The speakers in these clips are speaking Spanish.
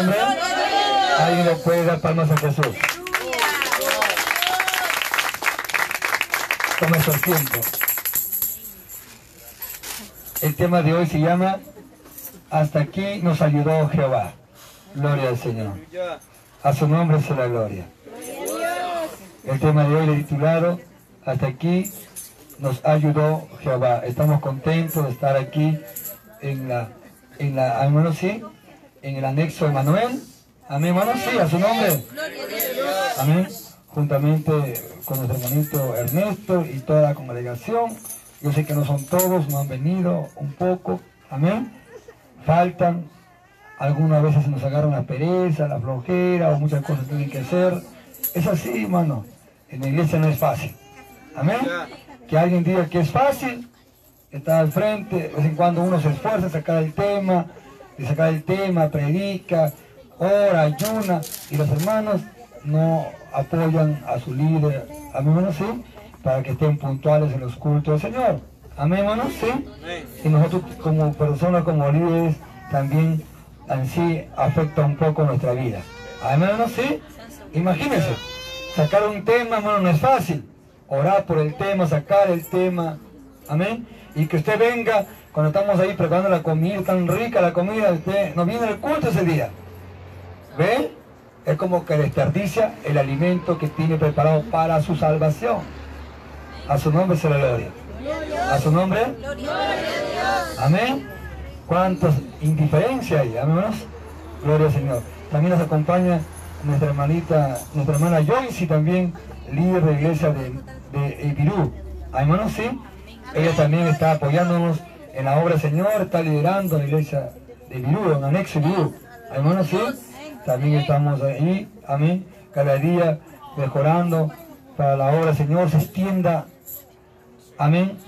Alguien le puede dar palmas a Jesús. Toma esos tiempo. El tema de hoy se llama Hasta aquí nos ayudó Jehová. Gloria al Señor. A su nombre la gloria. El tema de hoy le titulado Hasta aquí nos ayudó Jehová. Estamos contentos de estar aquí en la, en la, hermano, sí, en el anexo de Manuel. Amén, hermano, sí, a su nombre. Amén. Juntamente con nuestro hermanito Ernesto y toda la congregación. Yo sé que no son todos, no han venido un poco. Amén. Faltan. Algunas veces nos agarran la pereza, la flojera o muchas cosas tienen que hacer. Es así, hermano. En la iglesia no es fácil. Amén. Que alguien diga que es fácil, está al frente, de vez en cuando uno se esfuerza a sacar el tema, de sacar el tema, predica, ora, ayuna, y los hermanos no apoyan a su líder, amén hermanos, sí, para que estén puntuales en los cultos del Señor. Amén hermanos, sí. Y nosotros como personas, como líderes, también así afecta un poco nuestra vida. Amén hermanos, sí. Imagínense, sacar un tema, hermano, no es fácil. Orar por el tema, sacar el tema, amén y que usted venga cuando estamos ahí preparando la comida, tan rica la comida, usted no viene el culto ese día. ¿Ve? Es como que desperdicia el alimento que tiene preparado para su salvación. A su nombre se la gloria. A su nombre. Amén. ¿Cuántas indiferencias hay? Amén. Gloria al Señor. También nos acompaña nuestra hermanita, nuestra hermana Joyce, también líder de iglesia de, de Ipirú. Hermanos, sí. Ella también está apoyándonos en la obra Señor, está liderando la iglesia de Virú, en anexo Virú. Hermanos, sí, también estamos ahí, amén, cada día mejorando para la obra Señor se extienda, amén,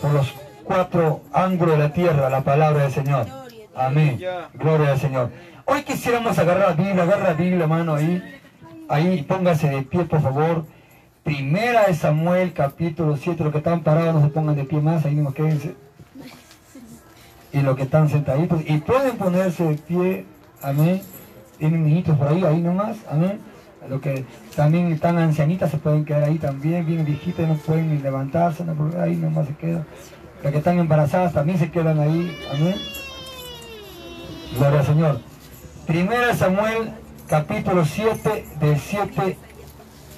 por los cuatro ángulos de la tierra, la palabra del Señor. Amén. Gloria al Señor. Hoy quisiéramos agarrar la Biblia, agarra la Biblia, hermano, ahí, ahí, póngase de pie, por favor. Primera de Samuel, capítulo 7. Los que están parados no se pongan de pie más, ahí mismo quédense. Y los que están sentaditos. Y pueden ponerse de pie, amén. Tienen niñitos por ahí, ahí nomás, amén. Los que también están ancianitas se pueden quedar ahí también, bien viejitas, no pueden ni levantarse, no, ahí nomás se quedan. Los que están embarazadas también se quedan ahí, amén. Gloria al Señor. Primera Samuel, capítulo 7, del 7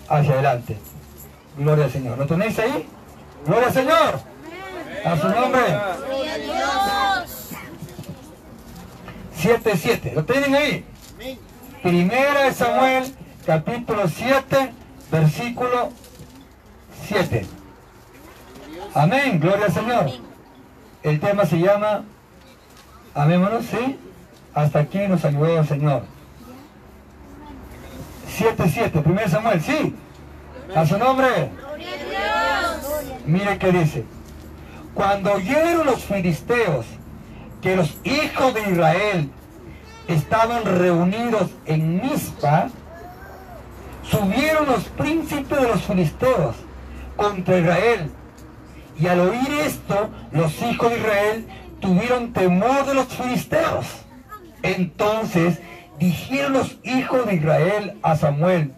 hacia adelante. Gloria al Señor. ¿Lo tenéis ahí? Gloria al Señor. A su nombre. 7, 7. ¿Lo tienen ahí? Primera de Samuel, capítulo 7, versículo 7. Amén. Gloria al Señor. El tema se llama, amémonos, ¿sí? Hasta aquí nos ayudó el Señor. 7, 7. Primero Samuel, sí. A su nombre. Mire qué dice. Cuando oyeron los filisteos que los hijos de Israel estaban reunidos en Mizpa, subieron los príncipes de los filisteos contra Israel. Y al oír esto, los hijos de Israel tuvieron temor de los filisteos. Entonces dijeron los hijos de Israel a Samuel,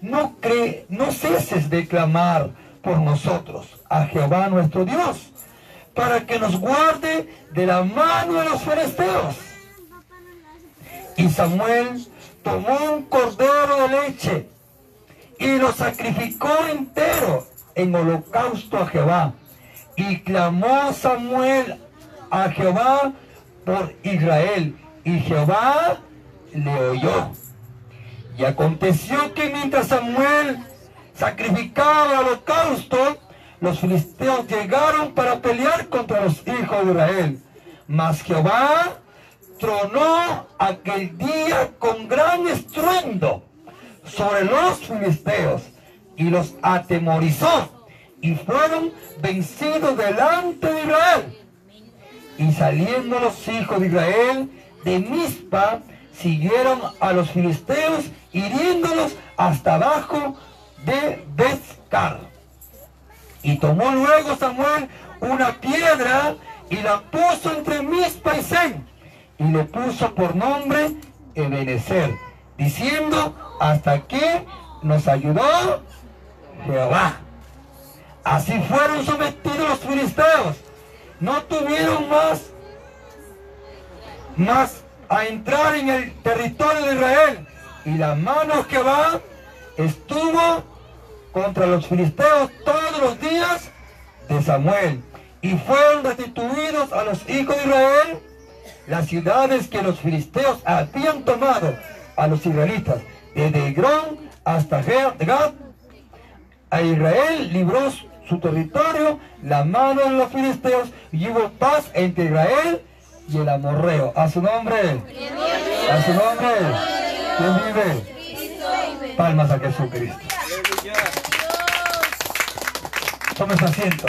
no, cree, no ceses de clamar por nosotros a Jehová nuestro Dios, para que nos guarde de la mano de los filisteos. Y Samuel tomó un cordero de leche y lo sacrificó entero en holocausto a Jehová. Y clamó Samuel a Jehová por Israel. Y Jehová le oyó. Y aconteció que mientras Samuel sacrificaba el holocausto, los filisteos llegaron para pelear contra los hijos de Israel. Mas Jehová tronó aquel día con gran estruendo sobre los filisteos y los atemorizó y fueron vencidos delante de Israel. Y saliendo los hijos de Israel de Mizpa, siguieron a los filisteos hiriéndolos hasta abajo de Bezcar. Y tomó luego Samuel una piedra y la puso entre Mizpa y Zen. Y le puso por nombre Ebenezer, diciendo, hasta que nos ayudó Jehová. Así fueron sometidos los filisteos. No tuvieron más, más a entrar en el territorio de Israel. Y la mano Jehová estuvo contra los filisteos todos los días de Samuel. Y fueron restituidos a los hijos de Israel las ciudades que los filisteos habían tomado a los israelitas, desde Hebrón hasta Gad. A Israel libró su territorio, la mano de los filisteos, y hubo paz entre Israel y el amorreo. A su nombre. A su nombre. ¿Quién vive? Palmas a Jesucristo. Tome su asiento.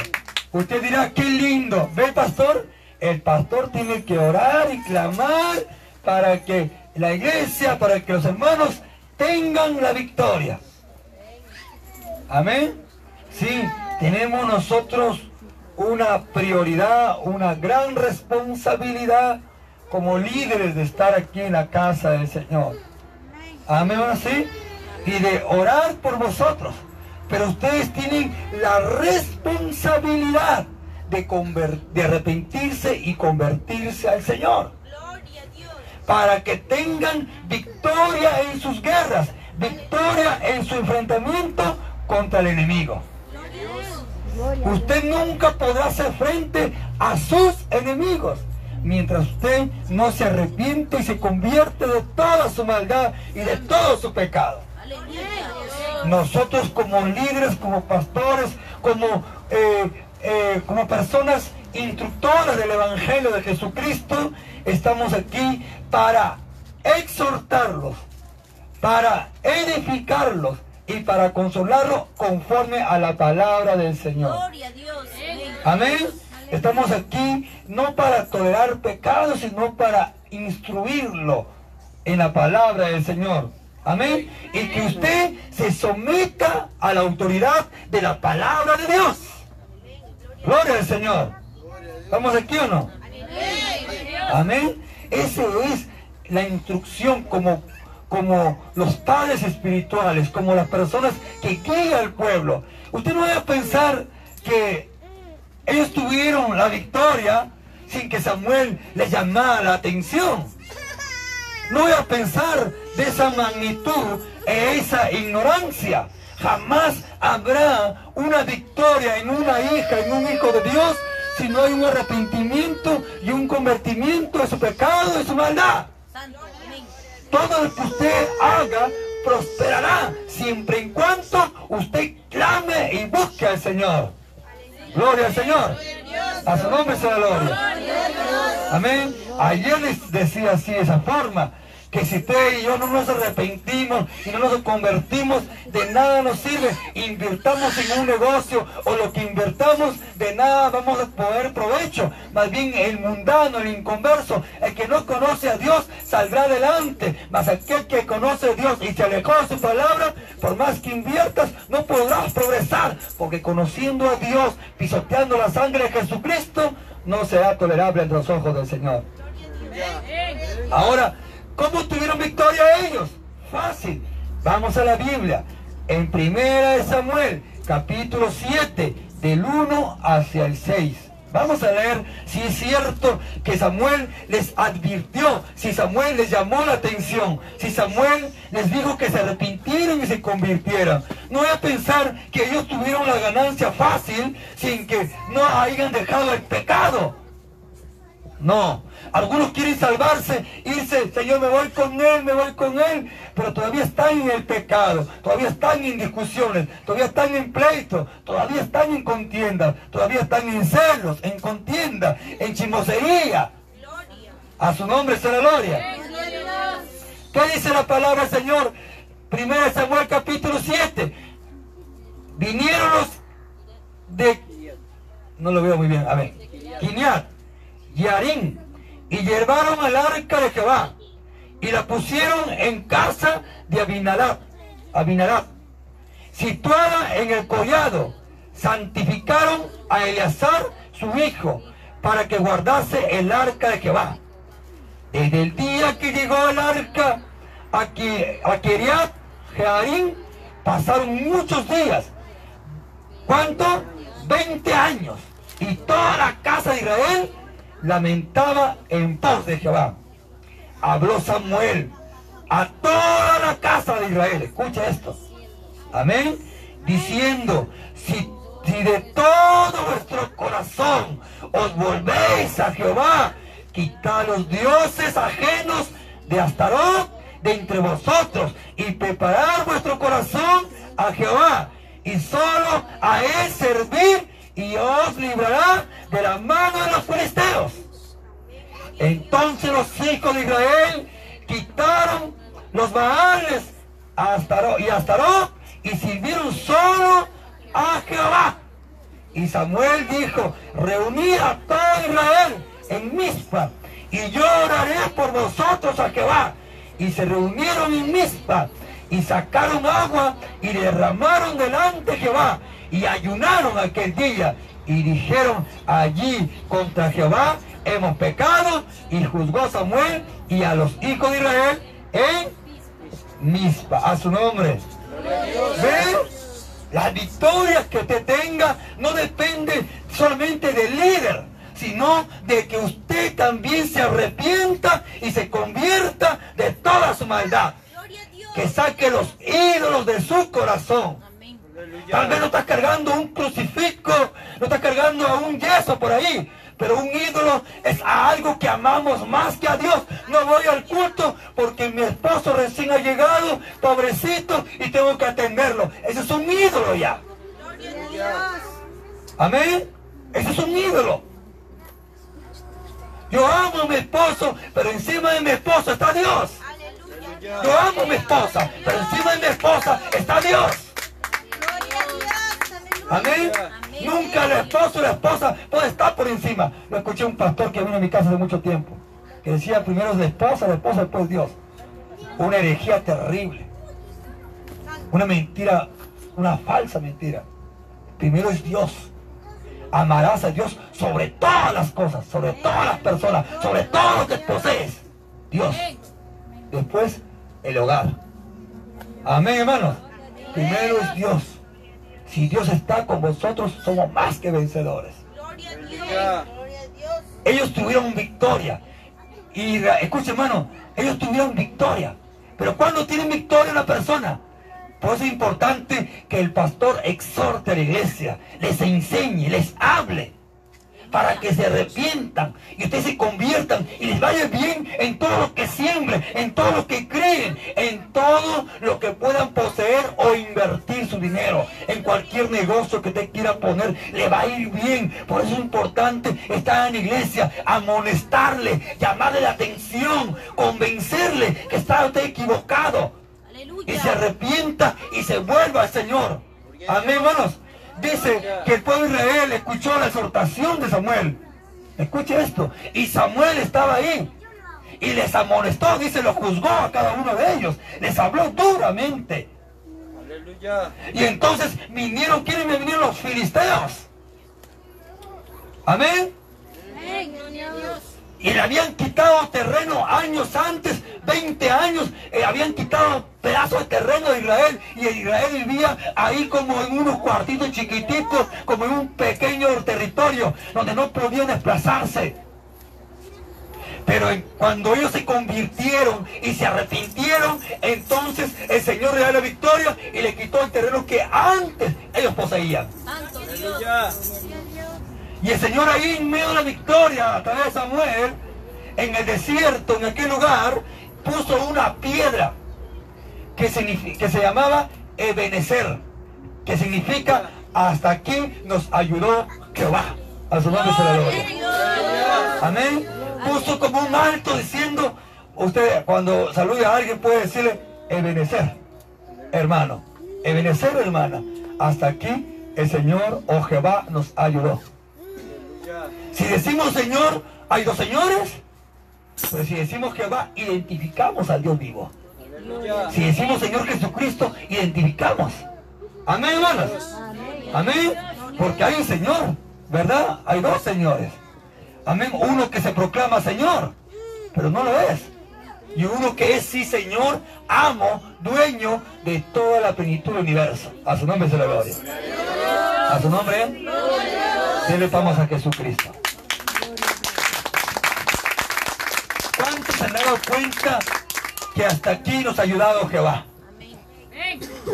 Usted dirá, qué lindo. ¿Ve, pastor? El pastor tiene que orar y clamar para que la iglesia, para que los hermanos tengan la victoria. Amén. Sí, tenemos nosotros una prioridad, una gran responsabilidad como líderes de estar aquí en la casa del Señor. Amén, así. Y de orar por vosotros. Pero ustedes tienen la responsabilidad de, de arrepentirse y convertirse al Señor. Para que tengan victoria en sus guerras, victoria en su enfrentamiento contra el enemigo. Usted nunca podrá hacer frente a sus enemigos mientras usted no se arrepiente y se convierte de toda su maldad y de todo su pecado. Nosotros como líderes, como pastores, como, eh, eh, como personas instructoras del Evangelio de Jesucristo, estamos aquí para exhortarlos, para edificarlos y para consolarlos conforme a la palabra del Señor. Amén. Estamos aquí no para tolerar pecados, sino para instruirlo en la palabra del Señor. Amén. Y que usted se someta a la autoridad de la palabra de Dios. Gloria al Señor. ¿Estamos aquí o no? Amén. Esa es la instrucción como, como los padres espirituales, como las personas que guían al pueblo. Usted no va a pensar que ellos tuvieron la victoria sin que Samuel les llamara la atención. No voy a pensar de esa magnitud e esa ignorancia. Jamás habrá una victoria en una hija, en un hijo de Dios, si no hay un arrepentimiento y un convertimiento de su pecado y su maldad. Todo lo que usted haga prosperará siempre en cuanto usted clame y busque al Señor. Gloria al Señor. A su nombre sea la gloria. Amén. Ayer les decía así, esa forma que si usted y yo no nos arrepentimos y no nos convertimos, de nada nos sirve. Invirtamos en un negocio o lo que invertamos, de nada vamos a poder provecho. Más bien el mundano, el inconverso, el que no conoce a Dios, saldrá adelante. Mas aquel que conoce a Dios y se alejó de su palabra, por más que inviertas, no podrás progresar. Porque conociendo a Dios, pisoteando la sangre de Jesucristo, no será tolerable entre los ojos del Señor. Ahora, ¿Cómo tuvieron victoria ellos? Fácil. Vamos a la Biblia. En primera de Samuel, capítulo 7, del 1 hacia el 6. Vamos a leer si es cierto que Samuel les advirtió, si Samuel les llamó la atención, si Samuel les dijo que se arrepintieran y se convirtieran. No voy a pensar que ellos tuvieron la ganancia fácil sin que no hayan dejado el pecado. No, algunos quieren salvarse, irse, Señor, me voy con Él, me voy con Él, pero todavía están en el pecado, todavía están en discusiones, todavía están en pleito, todavía están en contienda, todavía están en celos, en contienda, en chimosería. A su nombre la gloria. ¿Qué dice la palabra Señor? Primera Samuel capítulo 7. Vinieron los de... No lo veo muy bien, a ver. Guineat, Yarín, y llevaron al arca de Jehová y la pusieron en casa de Abinadab, Abinadab situada en el collado. Santificaron a Eleazar, su hijo, para que guardase el arca de Jehová. Desde el día que llegó el arca a Kiriat Jearim, pasaron muchos días. ¿Cuánto? 20 años. Y toda la casa de Israel lamentaba en pos de Jehová. Habló Samuel a toda la casa de Israel. Escucha esto. Amén. Diciendo, si, si de todo vuestro corazón os volvéis a Jehová, quitad los dioses ajenos de Astarot de entre vosotros y preparad vuestro corazón a Jehová y solo a él servir y os librará de la mano de los filisteos. Entonces los hijos de Israel quitaron los Baales y Astarot y sirvieron solo a Jehová. Y Samuel dijo, reuní a todo Israel en Mizpa y yo oraré por vosotros a Jehová. Y se reunieron en Mizpa y sacaron agua y derramaron delante de Jehová y ayunaron aquel día y dijeron allí contra Jehová hemos pecado y juzgó Samuel y a los hijos de Israel en Mispa, a su nombre. ¿Ve? Las victorias que usted tenga no depende solamente del líder, sino de que usted también se arrepienta y se convierta de toda su maldad. Que saque los ídolos de su corazón. Tal vez no está cargando un crucifijo, no está cargando a un yeso por ahí, pero un ídolo es algo que amamos más que a Dios. No voy al culto porque mi esposo recién ha llegado, pobrecito, y tengo que atenderlo. Ese es un ídolo ya. Amén. Ese es un ídolo. Yo amo a mi esposo, pero encima de mi esposo está Dios. Yo amo a mi esposa, pero encima de mi esposa está Dios. Amén. Nunca el esposo o la esposa puede estar por encima. Lo escuché un pastor que vino a mi casa hace mucho tiempo. Que decía primero es la esposa, la esposa, después Dios. Una herejía terrible. Una mentira, una falsa mentira. Primero es Dios. Amarás a Dios sobre todas las cosas, sobre todas las personas, sobre todo lo que posees. Dios. Después, el hogar. Amén, hermanos. Primero es Dios. Si Dios está con vosotros, somos más que vencedores. Ellos tuvieron victoria. Y escucha, hermano, ellos tuvieron victoria. Pero cuando tienen victoria una persona, por eso es importante que el pastor exhorte a la iglesia, les enseñe, les hable para que se arrepientan y ustedes se conviertan y les vaya bien en todo lo que siembren, en todo lo que creen, en todo lo que puedan poseer o invertir su dinero, en cualquier negocio que usted quiera poner, le va a ir bien. Por eso es importante estar en la iglesia, amonestarle, llamarle la atención, convencerle que está usted equivocado. Y se arrepienta y se vuelva al Señor. Amén, hermanos dice que el pueblo de Israel escuchó la exhortación de Samuel. Escuche esto. Y Samuel estaba ahí. Y les amonestó, dice, lo juzgó a cada uno de ellos. Les habló duramente. Y entonces vinieron, ¿quiénes me vinieron los filisteos? Amén. Amén y le habían quitado terreno años antes, 20 años, eh, habían quitado pedazos de terreno de Israel y Israel vivía ahí como en unos cuartitos chiquititos, como en un pequeño territorio donde no podían desplazarse. Pero cuando ellos se convirtieron y se arrepintieron, entonces el Señor le da la victoria y le quitó el terreno que antes ellos poseían. Y el Señor ahí en medio de la victoria a través de Samuel, en el desierto, en aquel lugar, puso una piedra que, se llamaba Ebenezer, que significa hasta aquí nos ayudó Jehová. A su nombre se la. Amén. Puso como un alto diciendo, usted cuando salude a alguien puede decirle Ebenezer, hermano. Ebenezer, hermana. Hasta aquí el Señor o Jehová nos ayudó. Si decimos Señor, hay dos señores. Pero si decimos Jehová, identificamos al Dios vivo. Si decimos Señor Jesucristo, identificamos. Amén, hermanos. Amén. Porque hay un Señor, ¿verdad? Hay dos señores. Amén. Uno que se proclama Señor. pero no lo es. Y uno que es sí Señor, amo, dueño de toda la plenitud del universo. A su nombre se la gloria. A su nombre, denle palmas a Jesucristo. ¿Cuántos se han dado cuenta que hasta aquí nos ha ayudado Jehová?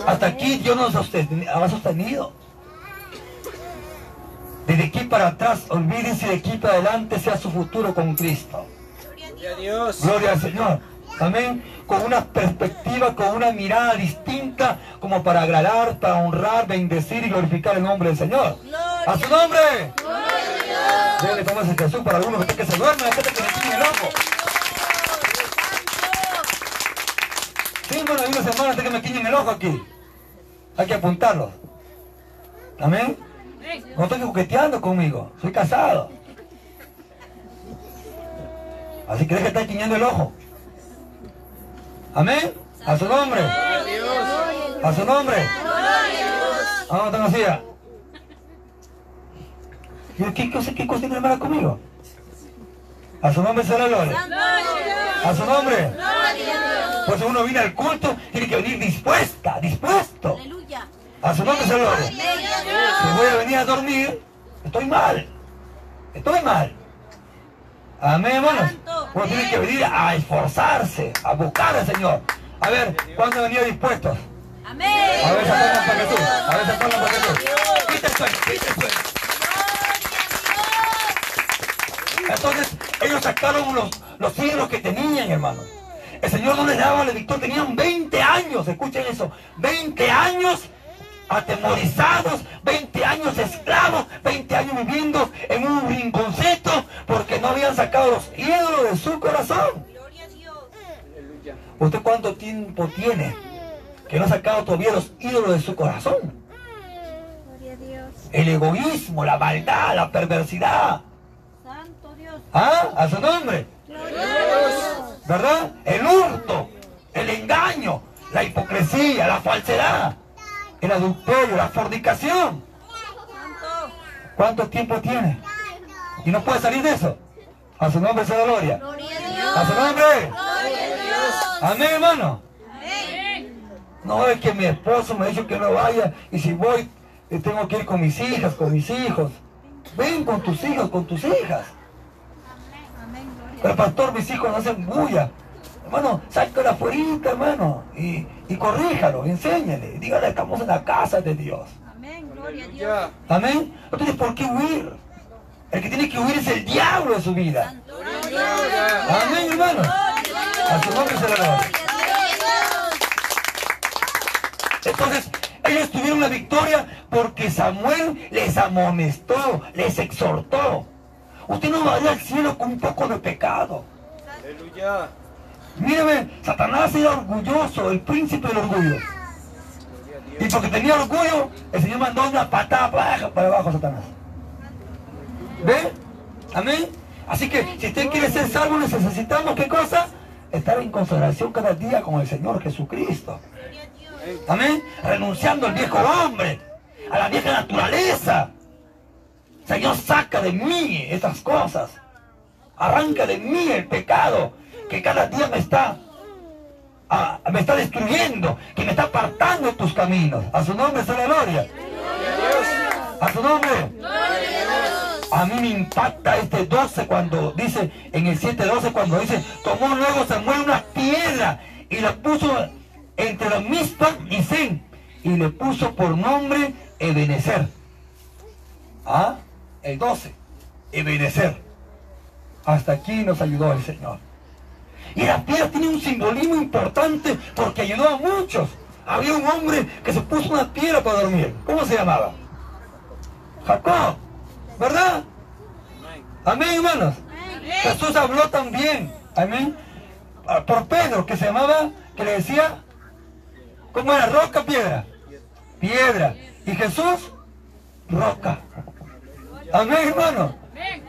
Hasta aquí Dios nos ha sostenido. Desde aquí para atrás, olvídense de aquí para adelante sea su futuro con Cristo. Gloria a Dios. Gloria al Señor. Amén. Con una perspectiva, con una mirada distinta, como para agradar, para honrar, bendecir y glorificar el nombre del Señor. ¡A su nombre! Dele tomas a Jesús para algunos que se duermen, gente que le el ojo. Sí, bueno, hay una semana hasta que me quiñen el ojo aquí. Hay que apuntarlo. Amén. No estoy coqueteando conmigo, soy casado. Así que deja de estar quiñando el ojo. Amén. A su nombre. A su nombre. Vamos, a hacía. ¿Qué cosa, qué cosa tiene hermana conmigo? A su nombre será gloria. A su nombre. Pues uno viene al culto, tiene que venir dispuesta, dispuesto. A su nombre será gloria. Si voy a venir a dormir, estoy mal. Estoy mal. Amén, hermanos. Uno tiene que venir a esforzarse, a buscar al Señor. A ver, ¿cuándo venía dispuestos? Amén. A ver, se para Jesús. A ver, se para Jesús. Quita el sueño, quita el sueño. Entonces, ellos sacaron los, los siglos que tenían, hermano. El Señor no les daba la victoria. Tenían 20 años, escuchen eso. 20 años atemorizados, 20 años esclavos, 20 años viviendo en un rinconcito porque no habían sacado los ídolos de su corazón. ¿Usted cuánto tiempo tiene que no ha sacado todavía los ídolos de su corazón? El egoísmo, la maldad, la perversidad. Santo Dios. ¿Ah? A su nombre. ¿Verdad? El hurto, el engaño, la hipocresía, la falsedad el adulterio, la fornicación. ¿Cuánto tiempo tiene? Y no puede salir de eso. A su nombre sea gloria. A su nombre. Amén, hermano. No es que mi esposo me ha dicho que no vaya y si voy eh, tengo que ir con mis hijas, con mis hijos. Ven con tus hijos, con tus hijas. Pero pastor, mis hijos no hacen bulla. Hermano, sácalo afuera, hermano, y, y corríjalo, enséñale, dígale, estamos en la casa de Dios. Amén, gloria a Dios. Amén. No tienes por qué huir. El que tiene que huir es el diablo de su vida. Amén, hermano. A su nombre se la. Entonces, ellos tuvieron la victoria porque Samuel les amonestó, les exhortó. Usted no va a ir al cielo con un poco de pecado. Aleluya. Míreme, Satanás era orgulloso, el príncipe del orgullo. Y porque tenía orgullo, el Señor mandó una patada para abajo, a Satanás. ¿Ve? Amén. Así que si usted quiere ser salvo, necesitamos qué cosa? Estar en consagración cada día con el Señor Jesucristo. Amén. Renunciando al viejo hombre, a la vieja naturaleza. Señor, saca de mí esas cosas. Arranca de mí el pecado que cada día me está, ah, me está destruyendo, que me está apartando de tus caminos. A su nombre sea la gloria. A su nombre. A mí me impacta este 12 cuando dice, en el 7.12 cuando dice, tomó luego Samuel una piedra y la puso entre la misma y Zen y le puso por nombre Ebenezer. ¿Ah? El 12. Ebenezer. Hasta aquí nos ayudó el Señor. Y la piedra tiene un simbolismo importante porque ayudó a muchos. Había un hombre que se puso una piedra para dormir. ¿Cómo se llamaba? Jacob. ¿Verdad? Amén, hermanos. Jesús habló también. Amén. Ah, por Pedro, que se llamaba, que le decía, ¿cómo era? Roca, piedra. Piedra. Y Jesús, roca. Amén, hermano.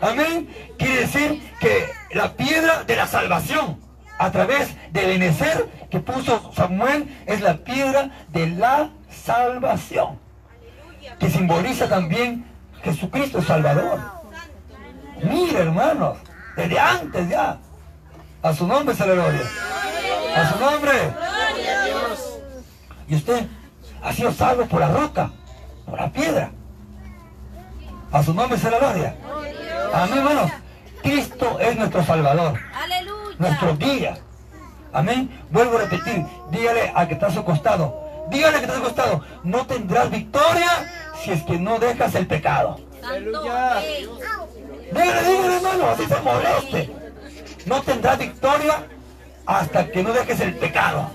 Amén. Quiere decir que la piedra de la salvación a través de Benecer que puso Samuel es la piedra de la salvación, que simboliza también Jesucristo Salvador. Mira, hermanos, desde antes ya. A su nombre se la gloria. A su nombre. Y usted ha sido salvo por la roca, por la piedra. A su nombre se la gloria. Amén, hermanos. Cristo es nuestro Salvador. Nuestro guía. Amén. Vuelvo a repetir. Dígale al que está a su costado. Dígale al que está a su costado. No tendrás victoria si es que no dejas el pecado. Aleluya. Dígale, dígale, hermano. Así se moleste. No tendrás victoria hasta que no dejes el pecado.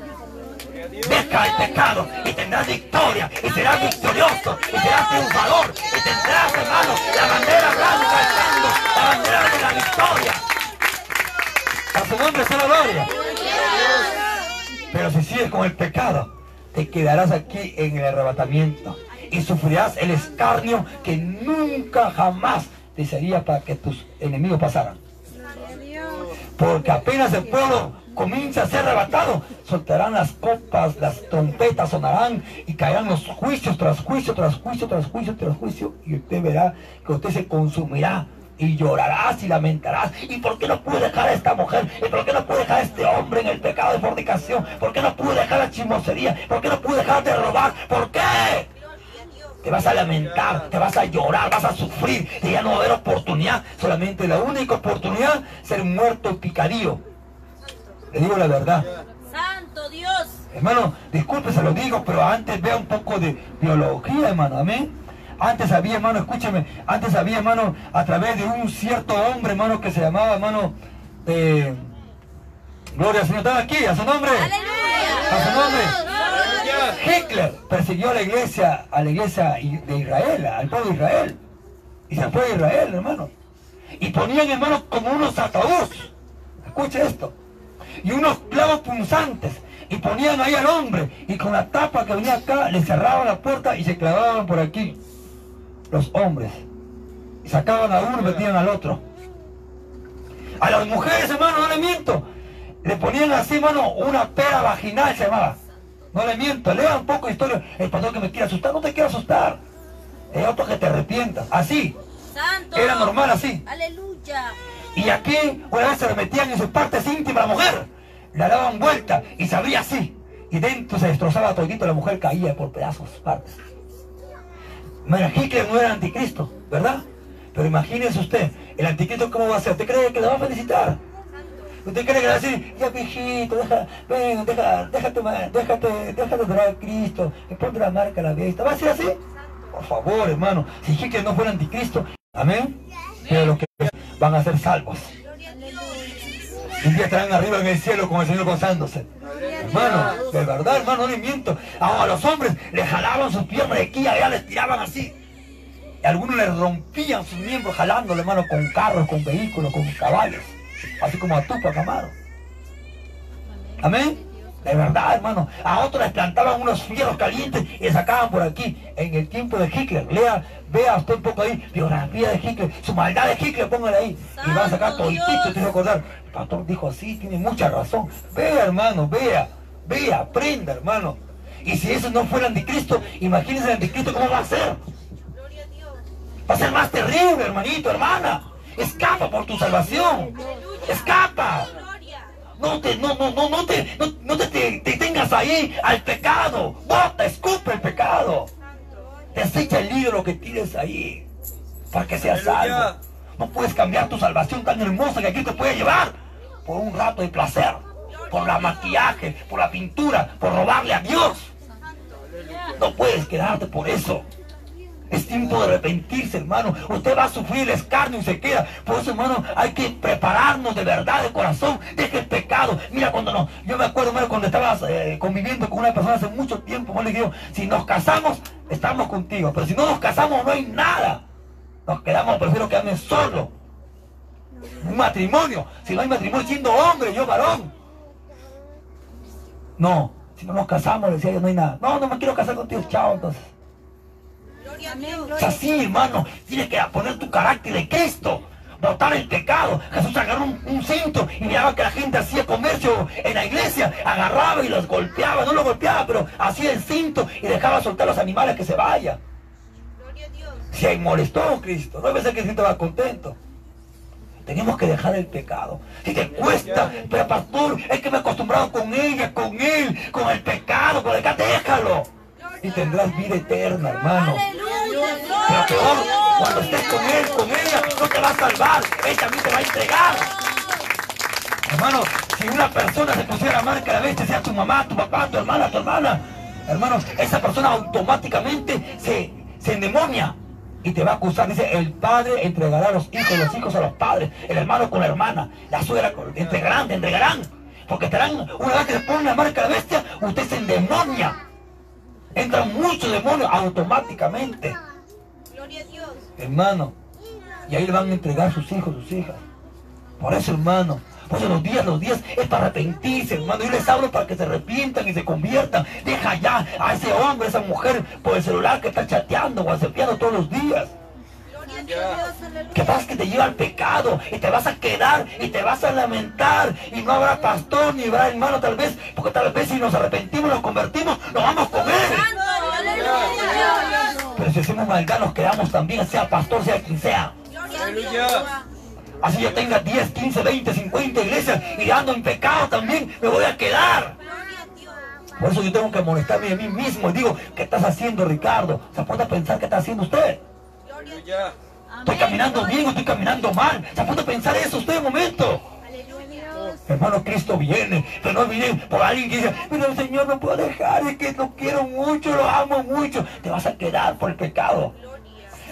Deja el pecado y tendrás victoria y serás victorioso y serás triunfador y tendrás, hermano, la bandera blanca alzando, la bandera de la victoria. A su nombre sea la gloria. Pero si sigues con el pecado, te quedarás aquí en el arrebatamiento y sufrirás el escarnio que nunca jamás desearía para que tus enemigos pasaran. Porque apenas el pueblo comienza a ser arrebatado, soltarán las copas, las trompetas sonarán y caerán los juicios tras juicio, tras juicio, tras juicio, tras juicio. Y usted verá que usted se consumirá y llorarás y lamentarás. ¿Y por qué no pude dejar a esta mujer? ¿Y por qué no pude dejar a este hombre en el pecado de fornicación? ¿Por qué no pude dejar la chismosería? ¿Por qué no pude dejar de robar? ¿Por qué? Te vas a lamentar, te vas a llorar, vas a sufrir y ya no va a haber oportunidad. Solamente la única oportunidad ser muerto picadillo. Le digo la verdad. Santo Dios. Hermano, disculpe, se lo digo, pero antes vea un poco de biología, hermano. Amén. Antes había, hermano, escúcheme, antes había, hermano, a través de un cierto hombre, hermano, que se llamaba, hermano, eh, Gloria al Señor, ¿están aquí? ¿A su nombre? ¡Aleluya! ¿A su nombre? Hitler persiguió a la iglesia, a la iglesia de Israel, al pueblo de Israel. Y se fue a Israel, hermano. Y ponían, hermano, como unos ataúdes. Escuche esto. Y unos clavos punzantes. Y ponían ahí al hombre. Y con la tapa que venía acá le cerraban la puerta y se clavaban por aquí. Los hombres. Y sacaban a uno y metían al otro. A las mujeres hermano no le miento. Le ponían así hermano una pera vaginal se llamaba no le miento lea un poco de historia el pastor que me quiere asustar no te quiero asustar es otro que te arrepientas así Santo. era normal así aleluya y aquí una vez se le metían en sus partes íntimas la mujer, le daban vuelta y se abría así. Y dentro se destrozaba todito, la mujer caía por pedazos, partes. Mira, Hitler no era anticristo, ¿verdad? Pero imagínese usted, el anticristo cómo va a ser. ¿Usted cree que le va a felicitar? ¿Usted cree que le va a decir, ya viejito, deja, ven, deja, déjate, déjate, déjate adorar a Cristo, y ponte la marca a la vista? ¿Va a ser así? Por favor, hermano, si Hitler no fuera anticristo, amén. Pero lo que van a ser salvos. Un día estarán arriba en el cielo con el Señor gozándose. Hermano, de verdad, hermano, no le miento. A los hombres les jalaban sus piernas de aquí y allá, les tiraban así. Y algunos les rompían sus miembros jalándole, hermano, con carros, con vehículos, con caballos. Así como a Tupac Amaro. Amén. De verdad, hermano. A otros les plantaban unos fierros calientes y les sacaban por aquí. En el tiempo de Hitler. Lea, vea usted un poco ahí. Biografía de Hitler. Su maldad de Hitler, póngale ahí. Y va a sacar todo el te tiene acordar. El pastor dijo así, tiene mucha razón. Vea, hermano, vea. Vea, aprenda, hermano. Y si eso no fuera anticristo, imagínense el anticristo cómo va a ser. Va a ser más terrible, hermanito, hermana. Escapa por tu salvación. Escapa. No te, no, no, no, no te, no, te, tengas ahí al pecado. Bota, escupe el pecado. Desecha el libro que tienes ahí. Para que seas salvo. No puedes cambiar tu salvación tan hermosa que aquí te puede llevar por un rato de placer. Por la maquillaje, por la pintura, por robarle a Dios. No puedes quedarte por eso. Es tiempo de arrepentirse, hermano. Usted va a sufrir el escarnio y se queda. Por eso, hermano, hay que prepararnos de verdad, de corazón. Deje el pecado. Mira, cuando no, yo me acuerdo, hermano, cuando estabas eh, conviviendo con una persona hace mucho tiempo, yo le digo, si nos casamos, estamos contigo. Pero si no nos casamos, no hay nada. Nos quedamos, prefiero quedarme solo. Un matrimonio. Si no hay matrimonio, siendo hombre, yo varón. No, si no nos casamos, decía yo, no hay nada. No, no me quiero casar contigo, chao, entonces. Es así, hermano. Tienes que poner tu carácter de Cristo. Botar el pecado. Jesús agarró un, cinto y miraba que la gente hacía comercio en la iglesia. Agarraba y los golpeaba. No los golpeaba, pero hacía el cinto y dejaba soltar los animales que se vayan. Se molestó Cristo. No debe ser que el cinto va contento. Tenemos que dejar el pecado. Si te cuesta, pero pastor, es que me he acostumbrado con ella, con él, con el pecado, con el pecado, déjalo. Y tendrás vida eterna, hermano. Pero peor, a cuando estés con él, con ella, no te va a salvar. Él también te va a entregar. Hermano, si una persona se pusiera marca a la bestia, sea tu mamá, tu papá, tu hermana, tu hermana, hermano, esa persona automáticamente se, se endemonia y te va a acusar. Dice, el padre entregará a los hijos, los hijos a los padres, el hermano con la hermana, la suegra con, entregarán, te entregarán. Porque estarán, una vez que se pone la marca a la bestia, usted se endemonia. Entran muchos demonios automáticamente, Gloria a Dios. hermano. Y ahí le van a entregar sus hijos, sus hijas. Por eso, hermano, por eso los días, los días es para arrepentirse, hermano. Yo les hablo para que se arrepientan y se conviertan. Deja ya a ese hombre, a esa mujer, por el celular que está chateando o aceptando todos los días. Gloria a Dios. Aleluya. Que vas que te lleva al pecado y te vas a quedar y te vas a lamentar y no habrá pastor ni habrá hermano tal vez, porque tal vez si nos arrepentimos, nos convertimos, nos vamos con él. Santo. Aleluya. Pero si hacemos maldad, nos quedamos también, sea pastor, sea quien sea. A. Así yo tenga 10, 15, 20, 50 iglesias y ando en pecado también, me voy a quedar. A. Por eso yo tengo que molestarme de mí mismo y digo, ¿qué estás haciendo Ricardo? ¿Se puede a pensar qué está haciendo usted? ¿Estoy caminando bien o estoy caminando mal? ¿Se puede pensar eso usted un momento? Hermano, Cristo viene, pero no viene por alguien que dice, pero el Señor no puede dejar, es que lo quiero mucho, lo amo mucho. Te vas a quedar por el pecado.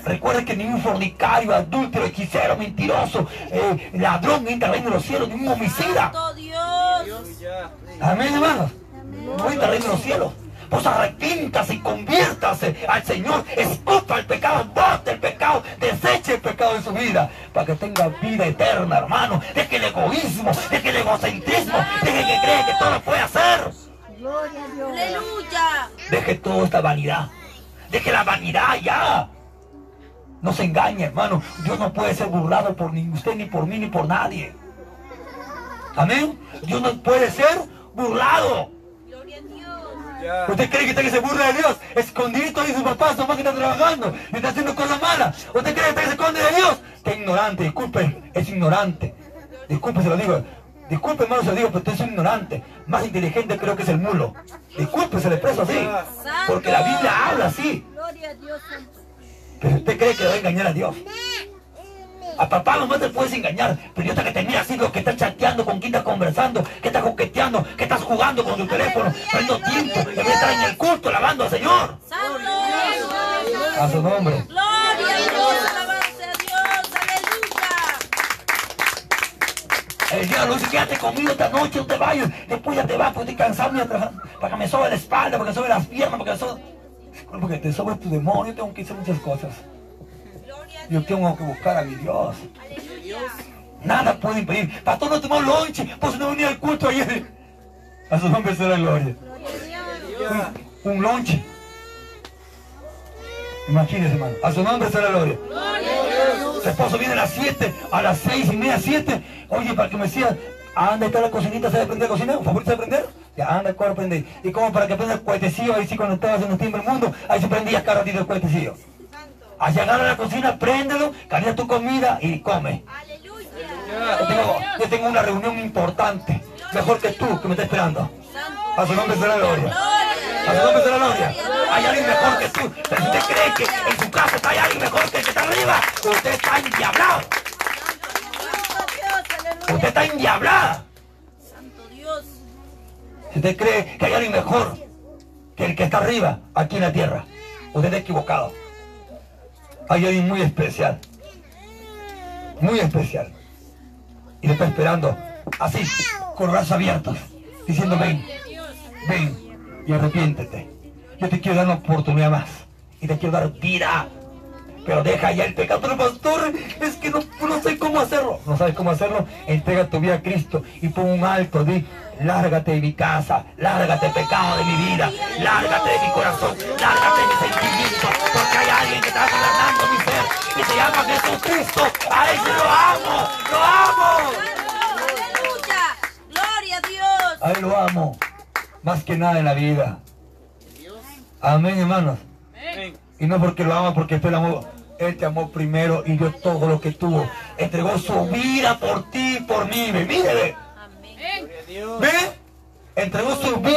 Recuerda que ningún fornicario, adúltero, hechicero, mentiroso, eh, ladrón entra al reino de los cielos, ningún homicida. Amén, hermanos. No entra al reino de los cielos. Pues arrepíntase y conviértase al Señor. Escupa el pecado, bote el pecado, deseche el pecado de su vida para que tenga vida eterna, hermano. Deje el egoísmo, deje el egocentrismo, deje que cree que todo lo puede hacer. Aleluya. Deje toda esta vanidad. Deje la vanidad ya. No se engañe, hermano. Dios no puede ser burlado por ni usted, ni por mí, ni por nadie. Amén. Dios no puede ser burlado. ¿Usted cree que está que se burla de Dios? Escondidito ahí sus papás, nomás que está trabajando y está haciendo cosas malas. ¿Usted cree que está que se esconde de Dios? Está ignorante, disculpe, es ignorante. Disculpe, se lo digo. Disculpe, hermano, se lo digo, pero usted es un ignorante. Más inteligente creo que es el mulo. Disculpe, se le expreso así. Porque la Biblia habla así. Gloria a Dios. Santo. Pero usted cree que va a engañar a Dios. A papá no te puedes engañar, pero yo hasta que te mira así, lo que estás chateando, con quién estás conversando, que estás coqueteando, que estás jugando con tu teléfono, perdiendo tiempo, en vez de estar en el culto alabando al Señor. Santo. A su nombre. Gloria a Dios. Alabanza a Dios. Aleluya. El diablo dice, quédate conmigo esta noche, no te vayas, después ya te vas, porque estoy cansado para que me sobe la espalda, para que me sobe las piernas, para que me sobe... Porque te sobre tu demonio, tengo que hacer muchas cosas. A Yo tengo que buscar a mi Dios. Nada puede impedir. Pastor, no tomó lonche, pues no venía al culto ayer. A su nombre será gloria. Un, lonche. Imagínese, hermano. A su nombre será gloria. Su esposo viene a las 7, a las 6 y media, 7. Oye, para que me decía, anda, está la cocinita, ¿sabe prender la cocina? ¿Un favorito sabe prender? Ya, anda, corre, prende. Y como para que prenda el cuetecillo, ahí sí cuando estabas en el tiempo del mundo, ahí se prendía cada ratito el cuetecillo. Al llegar a la cocina, préndelo, calienta tu comida y come. Aleluya. Yo tengo, una reunión importante, mejor que tú, que me está esperando. A su nombre será gloria. A su nombre será gloria. Hay alguien mejor que tú. Pero si usted cree que en su casa está alguien mejor que el que está arriba, usted está endiablado. Usted está endiablada. Santo Dios. Si usted cree que hay alguien mejor que el que está arriba, aquí en la tierra, usted está equivocado. Hay alguien muy especial. Muy especial. Y le está esperando así, con brazos abiertos, diciendo, ven, ven y arrepiéntete. Yo te quiero dar una oportunidad más. Y te quiero dar vida. Pero deja ya el pecado, pero pastor, es que no, no sé cómo hacerlo. ¿No sabes cómo hacerlo? Entrega tu vida a Cristo y pon un alto, di, lárgate de mi casa, lárgate pecado de mi vida, lárgate de mi corazón, lárgate de mis sentimientos, está gobernando mi ser y se llama Jesucristo. A ese lo amo, lo amo. Aleluya. Gloria a Dios. A él lo amo, más que nada en la vida. Amén, hermanos. Y no porque lo amo, porque el amor, Él te amó primero y dio todo lo que tuvo. Entregó su vida por ti y por mí. Mire, ve. Amén. ¿Ve? Entregó su vida.